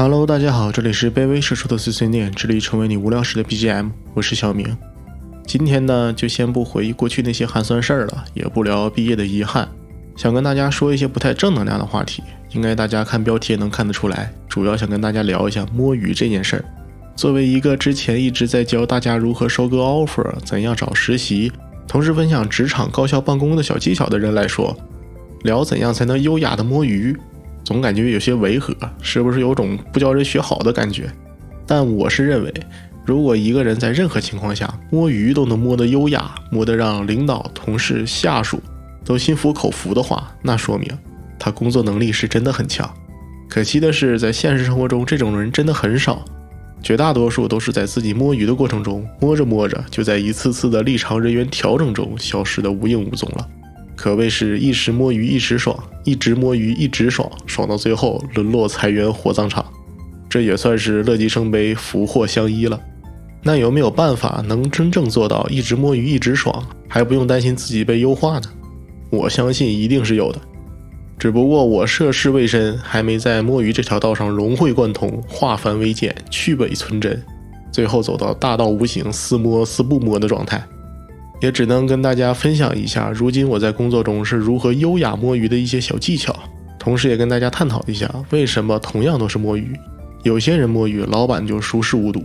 Hello，大家好，这里是卑微社畜的碎碎念，致力成为你无聊时的 BGM，我是小明。今天呢，就先不回忆过去那些寒酸事儿了，也不聊毕业的遗憾，想跟大家说一些不太正能量的话题。应该大家看标题也能看得出来，主要想跟大家聊一下摸鱼这件事儿。作为一个之前一直在教大家如何收割 offer、怎样找实习，同时分享职场高效办公的小技巧的人来说，聊怎样才能优雅的摸鱼。总感觉有些违和，是不是有种不教人学好的感觉？但我是认为，如果一个人在任何情况下摸鱼都能摸得优雅，摸得让领导、同事、下属都心服口服的话，那说明他工作能力是真的很强。可惜的是，在现实生活中，这种人真的很少，绝大多数都是在自己摸鱼的过程中，摸着摸着，就在一次次的立场人员调整中消失得无影无踪了。可谓是一时摸鱼一时爽，一直摸鱼一直爽，爽到最后沦落裁员火葬场，这也算是乐极生悲，福祸相依了。那有没有办法能真正做到一直摸鱼一直爽，还不用担心自己被优化呢？我相信一定是有的，只不过我涉世未深，还没在摸鱼这条道上融会贯通，化繁为简，去伪存真，最后走到大道无形，似摸似不摸的状态。也只能跟大家分享一下，如今我在工作中是如何优雅摸鱼的一些小技巧，同时也跟大家探讨一下，为什么同样都是摸鱼，有些人摸鱼，老板就熟视无睹；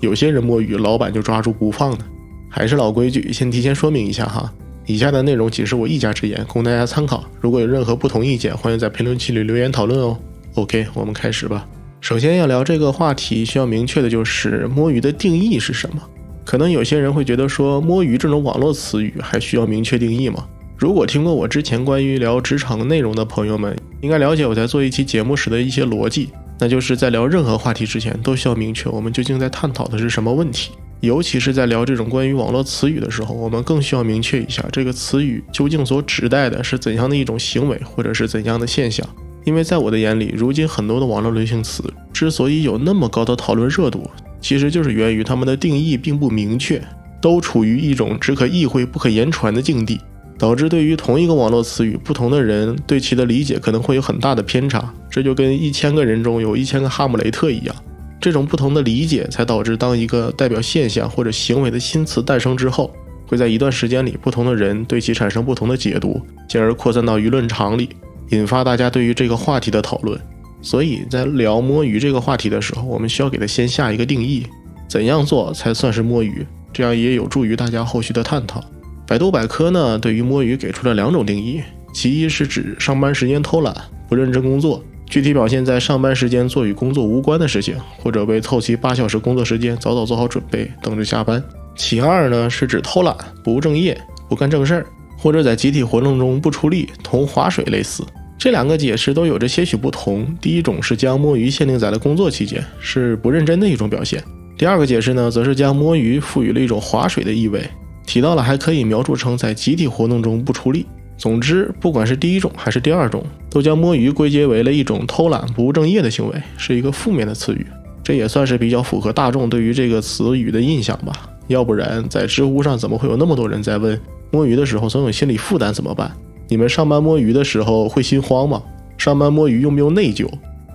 有些人摸鱼，老板就抓住不放呢？还是老规矩，先提前说明一下哈，以下的内容仅是我一家之言，供大家参考。如果有任何不同意见，欢迎在评论区里留言讨论哦。OK，我们开始吧。首先要聊这个话题，需要明确的就是摸鱼的定义是什么。可能有些人会觉得说摸鱼这种网络词语还需要明确定义吗？如果听过我之前关于聊职场内容的朋友们，应该了解我在做一期节目时的一些逻辑，那就是在聊任何话题之前都需要明确我们究竟在探讨的是什么问题，尤其是在聊这种关于网络词语的时候，我们更需要明确一下这个词语究竟所指代的是怎样的一种行为或者是怎样的现象。因为在我的眼里，如今很多的网络流行词之所以有那么高的讨论热度。其实就是源于他们的定义并不明确，都处于一种只可意会不可言传的境地，导致对于同一个网络词语，不同的人对其的理解可能会有很大的偏差。这就跟一千个人中有一千个哈姆雷特一样，这种不同的理解才导致当一个代表现象或者行为的新词诞生之后，会在一段时间里，不同的人对其产生不同的解读，进而扩散到舆论场里，引发大家对于这个话题的讨论。所以在聊摸鱼这个话题的时候，我们需要给它先下一个定义，怎样做才算是摸鱼？这样也有助于大家后续的探讨。百度百科呢，对于摸鱼给出了两种定义，其一是指上班时间偷懒、不认真工作，具体表现在上班时间做与工作无关的事情，或者为凑齐八小时工作时间早早做好准备，等着下班。其二呢，是指偷懒、不务正业、不干正事儿，或者在集体活动中不出力，同划水类似。这两个解释都有着些许不同。第一种是将摸鱼限定在了工作期间，是不认真的一种表现；第二个解释呢，则是将摸鱼赋予了一种划水的意味，提到了还可以描述成在集体活动中不出力。总之，不管是第一种还是第二种，都将摸鱼归结为了一种偷懒、不务正业的行为，是一个负面的词语。这也算是比较符合大众对于这个词语的印象吧。要不然，在知乎上怎么会有那么多人在问摸鱼的时候总有心理负担怎么办？你们上班摸鱼的时候会心慌吗？上班摸鱼用不用内疚？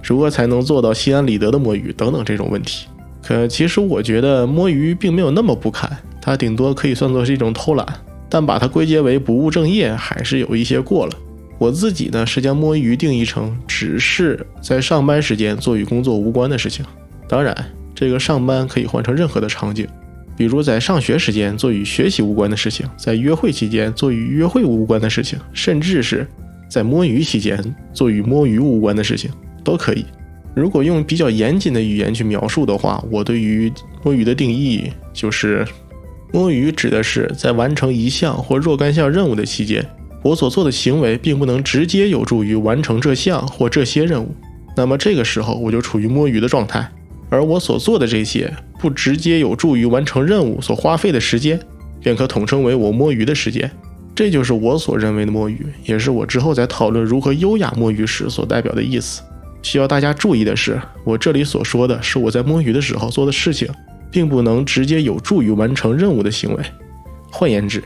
如何才能做到心安理得的摸鱼？等等这种问题。可其实我觉得摸鱼并没有那么不堪，它顶多可以算作是一种偷懒，但把它归结为不务正业还是有一些过了。我自己呢是将摸鱼定义成只是在上班时间做与工作无关的事情。当然，这个上班可以换成任何的场景。比如在上学时间做与学习无关的事情，在约会期间做与约会无关的事情，甚至是在摸鱼期间做与摸鱼无关的事情都可以。如果用比较严谨的语言去描述的话，我对于摸鱼的定义就是：摸鱼指的是在完成一项或若干项任务的期间，我所做的行为并不能直接有助于完成这项或这些任务，那么这个时候我就处于摸鱼的状态。而我所做的这些不直接有助于完成任务所花费的时间，便可统称为我摸鱼的时间。这就是我所认为的摸鱼，也是我之后在讨论如何优雅摸鱼时所代表的意思。需要大家注意的是，我这里所说的是我在摸鱼的时候做的事情，并不能直接有助于完成任务的行为。换言之，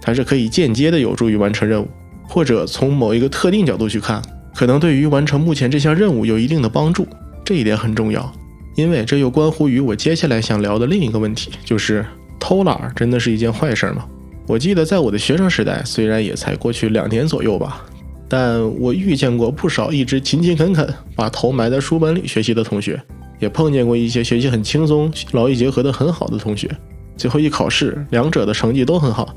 它是可以间接的有助于完成任务，或者从某一个特定角度去看，可能对于完成目前这项任务有一定的帮助。这一点很重要，因为这又关乎于我接下来想聊的另一个问题，就是偷懒真的是一件坏事吗？我记得在我的学生时代，虽然也才过去两年左右吧，但我遇见过不少一直勤勤恳恳把头埋在书本里学习的同学，也碰见过一些学习很轻松、劳逸结合的很好的同学。最后一考试，两者的成绩都很好，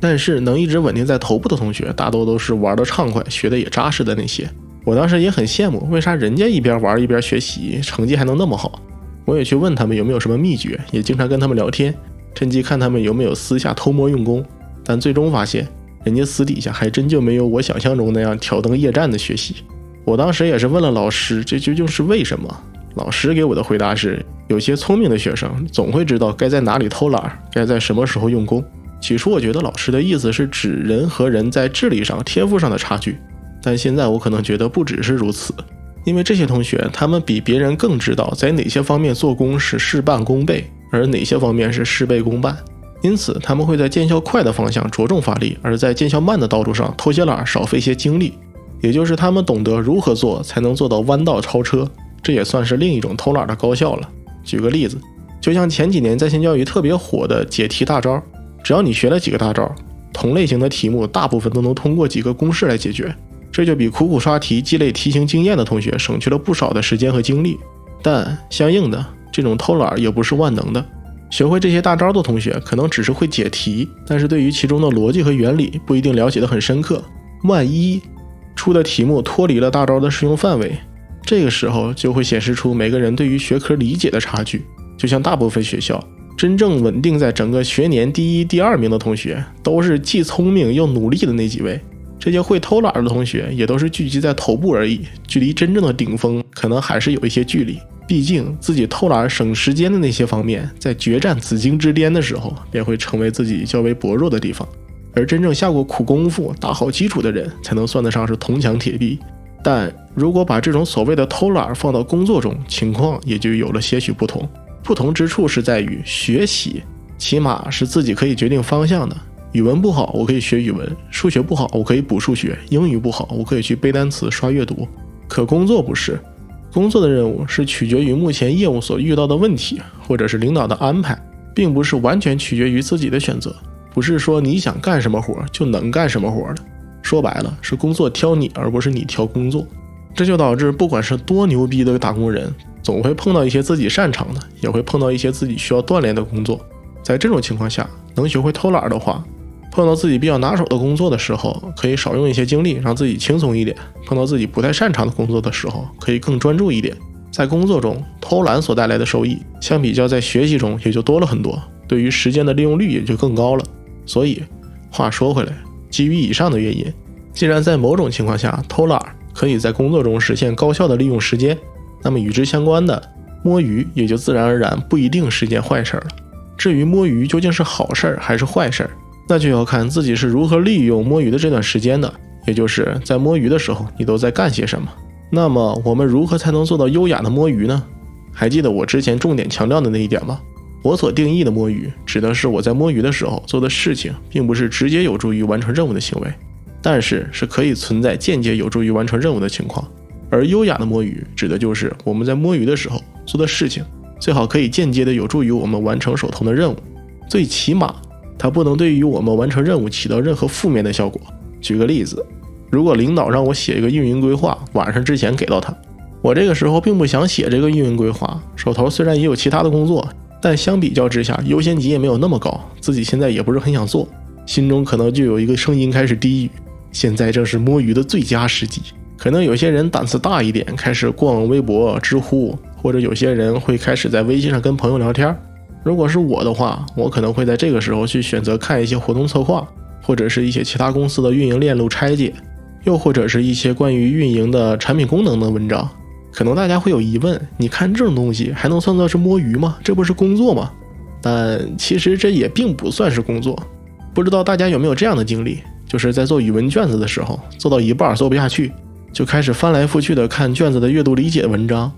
但是能一直稳定在头部的同学，大多都是玩的畅快、学的也扎实的那些。我当时也很羡慕，为啥人家一边玩一边学习，成绩还能那么好？我也去问他们有没有什么秘诀，也经常跟他们聊天，趁机看他们有没有私下偷摸用功。但最终发现，人家私底下还真就没有我想象中那样挑灯夜战的学习。我当时也是问了老师，这究竟是为什么？老师给我的回答是：有些聪明的学生总会知道该在哪里偷懒，该在什么时候用功。起初我觉得老师的意思是指人和人在智力上、天赋上的差距。但现在我可能觉得不只是如此，因为这些同学他们比别人更知道在哪些方面做工是事半功倍，而哪些方面是事倍功半，因此他们会在见效快的方向着重发力，而在见效慢的道路上偷些懒，少费些精力。也就是他们懂得如何做才能做到弯道超车，这也算是另一种偷懒的高效了。举个例子，就像前几年在线教育特别火的解题大招，只要你学了几个大招，同类型的题目大部分都能通过几个公式来解决。这就比苦苦刷题积累题型经验的同学省去了不少的时间和精力，但相应的，这种偷懒也不是万能的。学会这些大招的同学可能只是会解题，但是对于其中的逻辑和原理不一定了解得很深刻。万一出的题目脱离了大招的适用范围，这个时候就会显示出每个人对于学科理解的差距。就像大部分学校真正稳定在整个学年第一、第二名的同学，都是既聪明又努力的那几位。这些会偷懒的同学也都是聚集在头部而已，距离真正的顶峰可能还是有一些距离。毕竟自己偷懒省时间的那些方面，在决战紫金之巅的时候，便会成为自己较为薄弱的地方。而真正下过苦功夫、打好基础的人，才能算得上是铜墙铁壁。但如果把这种所谓的偷懒放到工作中，情况也就有了些许不同。不同之处是在于，学习起码是自己可以决定方向的。语文不好，我可以学语文；数学不好，我可以补数学；英语不好，我可以去背单词、刷阅读。可工作不是，工作的任务是取决于目前业务所遇到的问题，或者是领导的安排，并不是完全取决于自己的选择。不是说你想干什么活就能干什么活的。说白了，是工作挑你，而不是你挑工作。这就导致，不管是多牛逼的打工人，总会碰到一些自己擅长的，也会碰到一些自己需要锻炼的工作。在这种情况下，能学会偷懒的话，碰到自己比较拿手的工作的时候，可以少用一些精力，让自己轻松一点；碰到自己不太擅长的工作的时候，可以更专注一点。在工作中偷懒所带来的收益，相比较在学习中也就多了很多，对于时间的利用率也就更高了。所以，话说回来，基于以上的原因，既然在某种情况下偷懒可以在工作中实现高效的利用时间，那么与之相关的摸鱼也就自然而然不一定是件坏事了。至于摸鱼究竟是好事儿还是坏事儿？那就要看自己是如何利用摸鱼的这段时间的，也就是在摸鱼的时候，你都在干些什么。那么我们如何才能做到优雅的摸鱼呢？还记得我之前重点强调的那一点吗？我所定义的摸鱼，指的是我在摸鱼的时候做的事情，并不是直接有助于完成任务的行为，但是是可以存在间接有助于完成任务的情况。而优雅的摸鱼，指的就是我们在摸鱼的时候做的事情，最好可以间接的有助于我们完成手头的任务，最起码。它不能对于我们完成任务起到任何负面的效果。举个例子，如果领导让我写一个运营规划，晚上之前给到他，我这个时候并不想写这个运营规划，手头虽然也有其他的工作，但相比较之下，优先级也没有那么高，自己现在也不是很想做，心中可能就有一个声音开始低语：现在正是摸鱼的最佳时机。可能有些人胆子大一点，开始逛微博、知乎，或者有些人会开始在微信上跟朋友聊天。如果是我的话，我可能会在这个时候去选择看一些活动策划，或者是一些其他公司的运营链路拆解，又或者是一些关于运营的产品功能的文章。可能大家会有疑问：你看这种东西还能算作是摸鱼吗？这不是工作吗？但其实这也并不算是工作。不知道大家有没有这样的经历，就是在做语文卷子的时候，做到一半做不下去，就开始翻来覆去的看卷子的阅读理解文章。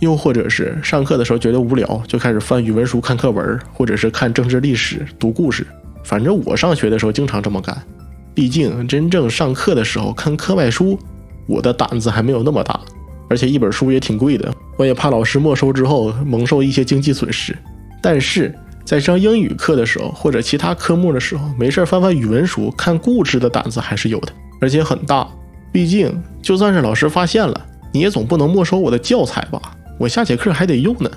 又或者是上课的时候觉得无聊，就开始翻语文书看课文，或者是看政治历史读故事。反正我上学的时候经常这么干。毕竟真正上课的时候看课外书，我的胆子还没有那么大。而且一本书也挺贵的，我也怕老师没收之后蒙受一些经济损失。但是在上英语课的时候，或者其他科目的时候，没事翻翻语文书、看故事的胆子还是有的，而且很大。毕竟就算是老师发现了，你也总不能没收我的教材吧？我下节课还得用呢。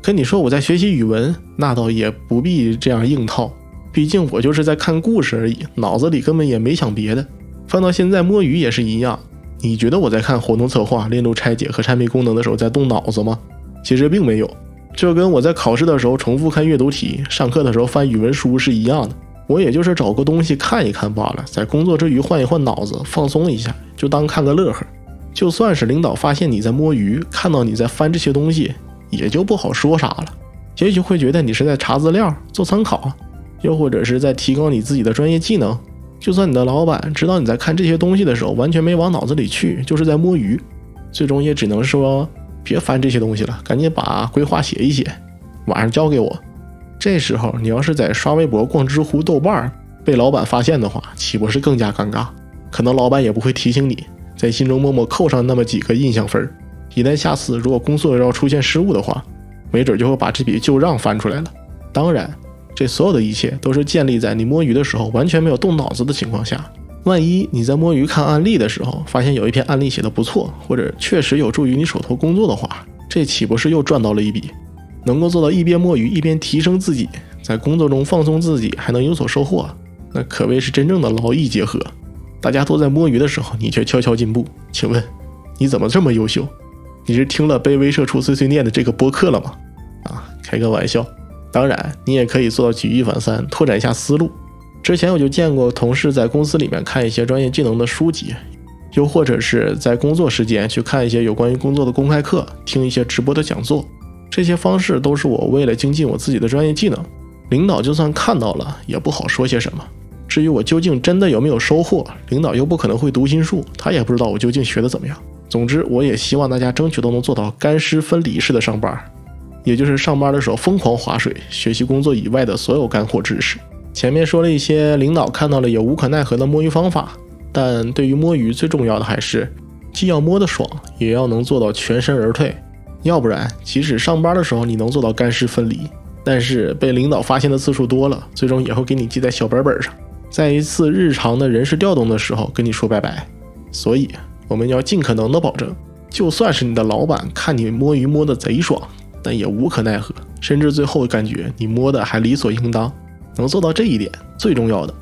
跟你说我在学习语文，那倒也不必这样硬套。毕竟我就是在看故事而已，脑子里根本也没想别的。放到现在摸鱼也是一样。你觉得我在看活动策划、链路拆解和产品功能的时候在动脑子吗？其实并没有，就跟我在考试的时候重复看阅读题、上课的时候翻语文书是一样的。我也就是找个东西看一看罢了，在工作之余换一换脑子，放松一下，就当看个乐呵。就算是领导发现你在摸鱼，看到你在翻这些东西，也就不好说啥了。也许会觉得你是在查资料、做参考。又或者是在提高你自己的专业技能，就算你的老板知道你在看这些东西的时候完全没往脑子里去，就是在摸鱼，最终也只能说别翻这些东西了，赶紧把规划写一写，晚上交给我。这时候你要是在刷微博、逛知乎、豆瓣被老板发现的话，岂不是更加尴尬？可能老板也不会提醒你，在心中默默扣上那么几个印象分儿一旦下次如果工作要出现失误的话，没准就会把这笔旧账翻出来了。当然。这所有的一切都是建立在你摸鱼的时候完全没有动脑子的情况下。万一你在摸鱼看案例的时候，发现有一篇案例写的不错，或者确实有助于你手头工作的话，这岂不是又赚到了一笔？能够做到一边摸鱼一边提升自己，在工作中放松自己，还能有所收获，那可谓是真正的劳逸结合。大家都在摸鱼的时候，你却悄悄进步。请问你怎么这么优秀？你是听了卑微社畜碎碎念的这个播客了吗？啊，开个玩笑。当然，你也可以做到举一反三，拓展一下思路。之前我就见过同事在公司里面看一些专业技能的书籍，又或者是在工作时间去看一些有关于工作的公开课，听一些直播的讲座。这些方式都是我为了精进我自己的专业技能。领导就算看到了，也不好说些什么。至于我究竟真的有没有收获，领导又不可能会读心术，他也不知道我究竟学的怎么样。总之，我也希望大家争取都能做到干湿分离式的上班。也就是上班的时候疯狂划水，学习工作以外的所有干货知识。前面说了一些领导看到了也无可奈何的摸鱼方法，但对于摸鱼最重要的还是既要摸得爽，也要能做到全身而退。要不然，即使上班的时候你能做到干湿分离，但是被领导发现的次数多了，最终也会给你记在小本本上，在一次日常的人事调动的时候跟你说拜拜。所以，我们要尽可能的保证，就算是你的老板看你摸鱼摸得贼爽。但也无可奈何，甚至最后感觉你摸的还理所应当。能做到这一点，最重要的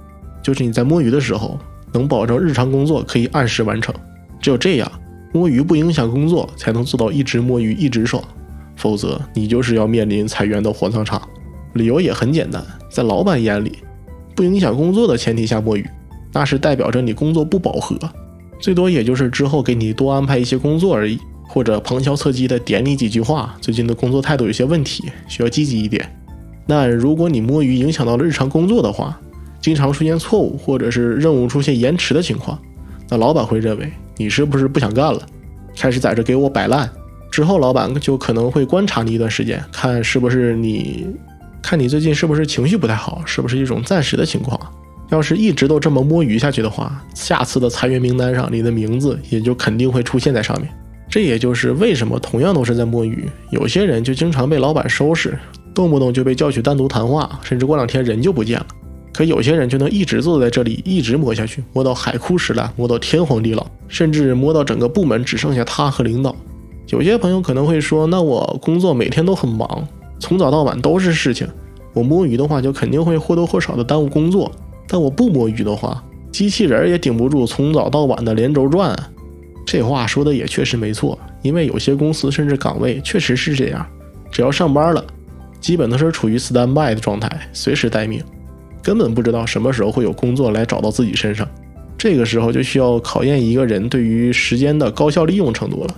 就是你在摸鱼的时候能保证日常工作可以按时完成。只有这样，摸鱼不影响工作，才能做到一直摸鱼一直爽。否则，你就是要面临裁员的火葬场。理由也很简单，在老板眼里，不影响工作的前提下摸鱼，那是代表着你工作不饱和，最多也就是之后给你多安排一些工作而已。或者旁敲侧击的点你几句话，最近的工作态度有些问题，需要积极一点。那如果你摸鱼影响到了日常工作的话，经常出现错误，或者是任务出现延迟的情况，那老板会认为你是不是不想干了，开始在这给我摆烂。之后老板就可能会观察你一段时间，看是不是你，看你最近是不是情绪不太好，是不是一种暂时的情况。要是一直都这么摸鱼下去的话，下次的裁员名单上你的名字也就肯定会出现在上面。这也就是为什么同样都是在摸鱼，有些人就经常被老板收拾，动不动就被叫去单独谈话，甚至过两天人就不见了。可有些人就能一直坐在这里，一直摸下去，摸到海枯石烂，摸到天荒地老，甚至摸到整个部门只剩下他和领导。有些朋友可能会说，那我工作每天都很忙，从早到晚都是事情，我摸鱼的话就肯定会或多或少的耽误工作。但我不摸鱼的话，机器人也顶不住从早到晚的连轴转。这话说的也确实没错，因为有些公司甚至岗位确实是这样，只要上班了，基本都是处于 stand by 的状态，随时待命，根本不知道什么时候会有工作来找到自己身上。这个时候就需要考验一个人对于时间的高效利用程度了。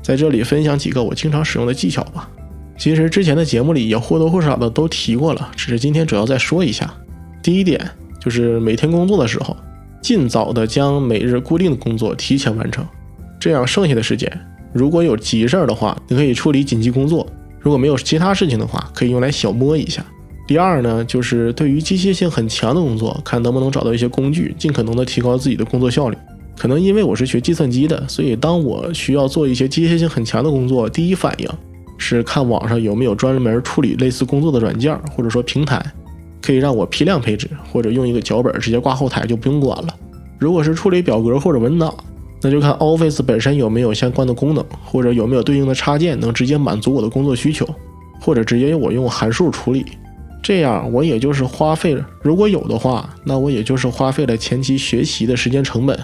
在这里分享几个我经常使用的技巧吧。其实之前的节目里也或多或少的都提过了，只是今天主要再说一下。第一点就是每天工作的时候，尽早的将每日固定的工作提前完成。这样剩下的时间，如果有急事儿的话，你可以处理紧急工作；如果没有其他事情的话，可以用来小摸一下。第二呢，就是对于机械性很强的工作，看能不能找到一些工具，尽可能的提高自己的工作效率。可能因为我是学计算机的，所以当我需要做一些机械性很强的工作，第一反应是看网上有没有专门处理类似工作的软件或者说平台，可以让我批量配置，或者用一个脚本直接挂后台就不用管了。如果是处理表格或者文档，那就看 Office 本身有没有相关的功能，或者有没有对应的插件能直接满足我的工作需求，或者直接我用函数处理。这样我也就是花费了，如果有的话，那我也就是花费了前期学习的时间成本。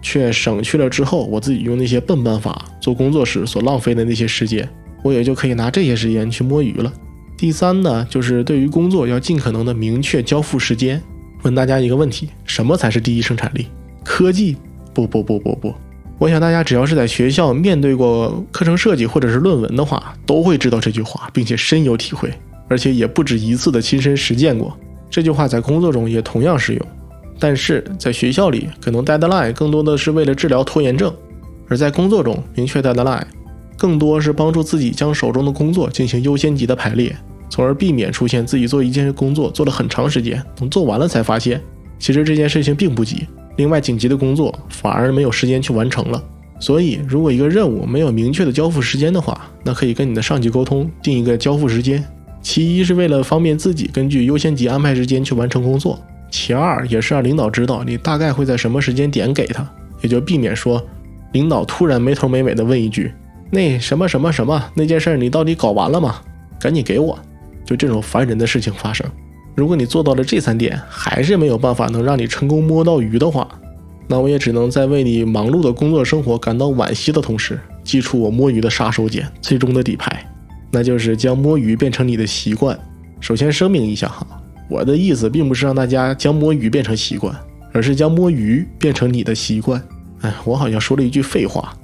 却省去了之后，我自己用那些笨办法做工作时所浪费的那些时间，我也就可以拿这些时间去摸鱼了。第三呢，就是对于工作要尽可能的明确交付时间。问大家一个问题：什么才是第一生产力？科技？不不不不不。我想大家只要是在学校面对过课程设计或者是论文的话，都会知道这句话，并且深有体会，而且也不止一次的亲身实践过。这句话在工作中也同样适用。但是在学校里，可能 deadline 更多的是为了治疗拖延症；而在工作中，明确 deadline 更多是帮助自己将手中的工作进行优先级的排列，从而避免出现自己做一件工作做了很长时间，等做完了才发现，其实这件事情并不急。另外，紧急的工作反而没有时间去完成了。所以，如果一个任务没有明确的交付时间的话，那可以跟你的上级沟通，定一个交付时间。其一是为了方便自己根据优先级安排时间去完成工作。其二也是让领导知道你大概会在什么时间点给他，也就避免说领导突然没头没尾的问一句：“那什么什么什么那件事你到底搞完了吗？赶紧给我！”就这种烦人的事情发生。如果你做到了这三点，还是没有办法能让你成功摸到鱼的话，那我也只能在为你忙碌的工作生活感到惋惜的同时，祭出我摸鱼的杀手锏，最终的底牌，那就是将摸鱼变成你的习惯。首先声明一下哈。我的意思并不是让大家将摸鱼变成习惯，而是将摸鱼变成你的习惯。哎，我好像说了一句废话，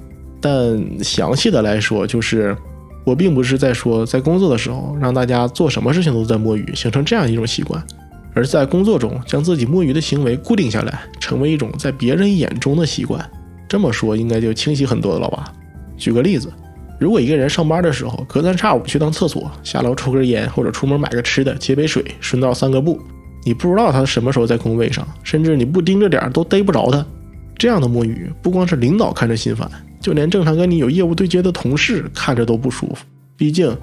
但详细的来说，就是我并不是在说在工作的时候让大家做什么事情都在摸鱼，形成这样一种习惯，而在工作中将自己摸鱼的行为固定下来，成为一种在别人眼中的习惯。这么说应该就清晰很多了吧？举个例子。如果一个人上班的时候隔三差五去趟厕所，下楼抽根烟，或者出门买个吃的，接杯水，顺道散个步，你不知道他什么时候在工位上，甚至你不盯着点都逮不着他。这样的摸鱼，不光是领导看着心烦，就连正常跟你有业务对接的同事看着都不舒服。毕竟，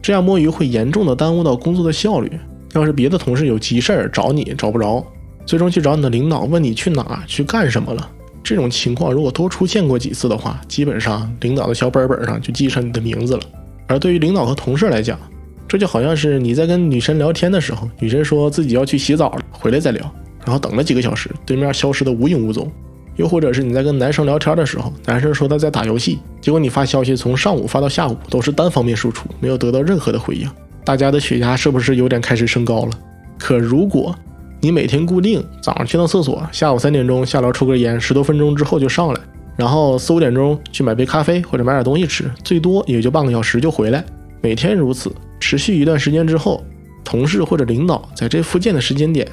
这样摸鱼会严重的耽误到工作的效率。要是别的同事有急事儿找你找不着，最终去找你的领导问你去哪去干什么了。这种情况如果多出现过几次的话，基本上领导的小本本上就记上你的名字了。而对于领导和同事来讲，这就好像是你在跟女神聊天的时候，女神说自己要去洗澡了，回来再聊，然后等了几个小时，对面消失的无影无踪；又或者是你在跟男生聊天的时候，男生说他在打游戏，结果你发消息从上午发到下午都是单方面输出，没有得到任何的回应，大家的血压是不是有点开始升高了？可如果你每天固定早上去趟厕所，下午三点钟下楼抽根烟，十多分钟之后就上来，然后四五点钟去买杯咖啡或者买点东西吃，最多也就半个小时就回来。每天如此，持续一段时间之后，同事或者领导在这附近的时间点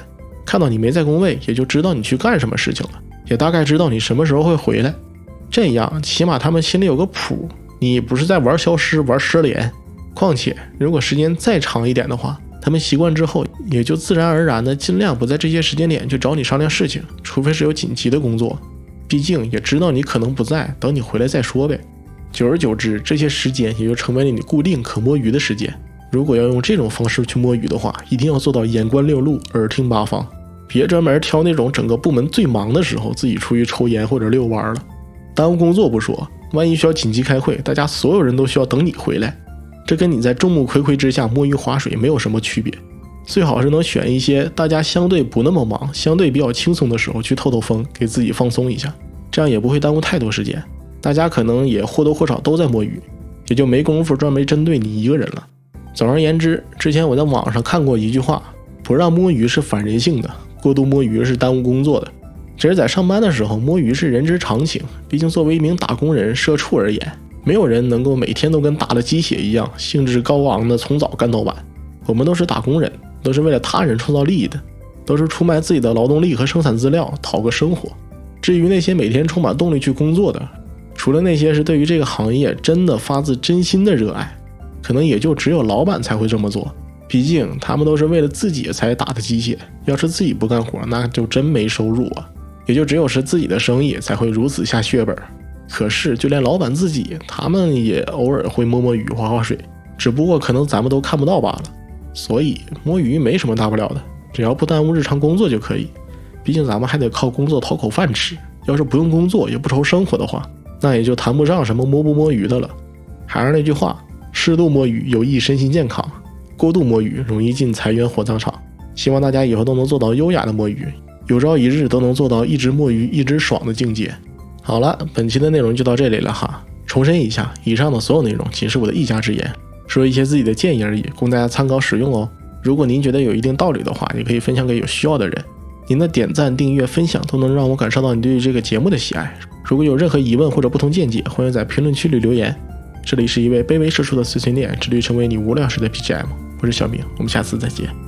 看到你没在工位，也就知道你去干什么事情了，也大概知道你什么时候会回来。这样起码他们心里有个谱，你不是在玩消失、玩失联。况且如果时间再长一点的话。他们习惯之后，也就自然而然的尽量不在这些时间点去找你商量事情，除非是有紧急的工作。毕竟也知道你可能不在，等你回来再说呗。久而久之，这些时间也就成为了你固定可摸鱼的时间。如果要用这种方式去摸鱼的话，一定要做到眼观六路，耳听八方，别专门挑那种整个部门最忙的时候自己出去抽烟或者遛弯了，耽误工作不说，万一需要紧急开会，大家所有人都需要等你回来。这跟你在众目睽睽之下摸鱼划水没有什么区别，最好是能选一些大家相对不那么忙、相对比较轻松的时候去透透风，给自己放松一下，这样也不会耽误太多时间。大家可能也或多或少都在摸鱼，也就没工夫专门针对你一个人了。总而言之，之前我在网上看过一句话：不让摸鱼是反人性的，过度摸鱼是耽误工作的。只是在上班的时候摸鱼是人之常情，毕竟作为一名打工人、社畜而言。没有人能够每天都跟打了鸡血一样兴致高昂的从早干到晚。我们都是打工人，都是为了他人创造利益的，都是出卖自己的劳动力和生产资料讨个生活。至于那些每天充满动力去工作的，除了那些是对于这个行业真的发自真心的热爱，可能也就只有老板才会这么做。毕竟他们都是为了自己才打的鸡血，要是自己不干活，那就真没收入啊。也就只有是自己的生意才会如此下血本。可是就连老板自己，他们也偶尔会摸摸鱼、划划水，只不过可能咱们都看不到罢了。所以摸鱼没什么大不了的，只要不耽误日常工作就可以。毕竟咱们还得靠工作讨口饭吃，要是不用工作也不愁生活的话，那也就谈不上什么摸不摸鱼的了。还是那句话，适度摸鱼有益身心健康，过度摸鱼容易进财源火葬场。希望大家以后都能做到优雅的摸鱼，有朝一日都能做到一直摸鱼一直爽的境界。好了，本期的内容就到这里了哈。重申一下，以上的所有内容仅是我的一家之言，说一些自己的建议而已，供大家参考使用哦。如果您觉得有一定道理的话，也可以分享给有需要的人。您的点赞、订阅、分享都能让我感受到你对于这个节目的喜爱。如果有任何疑问或者不同见解，欢迎在评论区里留言。这里是一位卑微社畜的碎碎念，致力成为你无聊时的 BGM。我是小明，我们下次再见。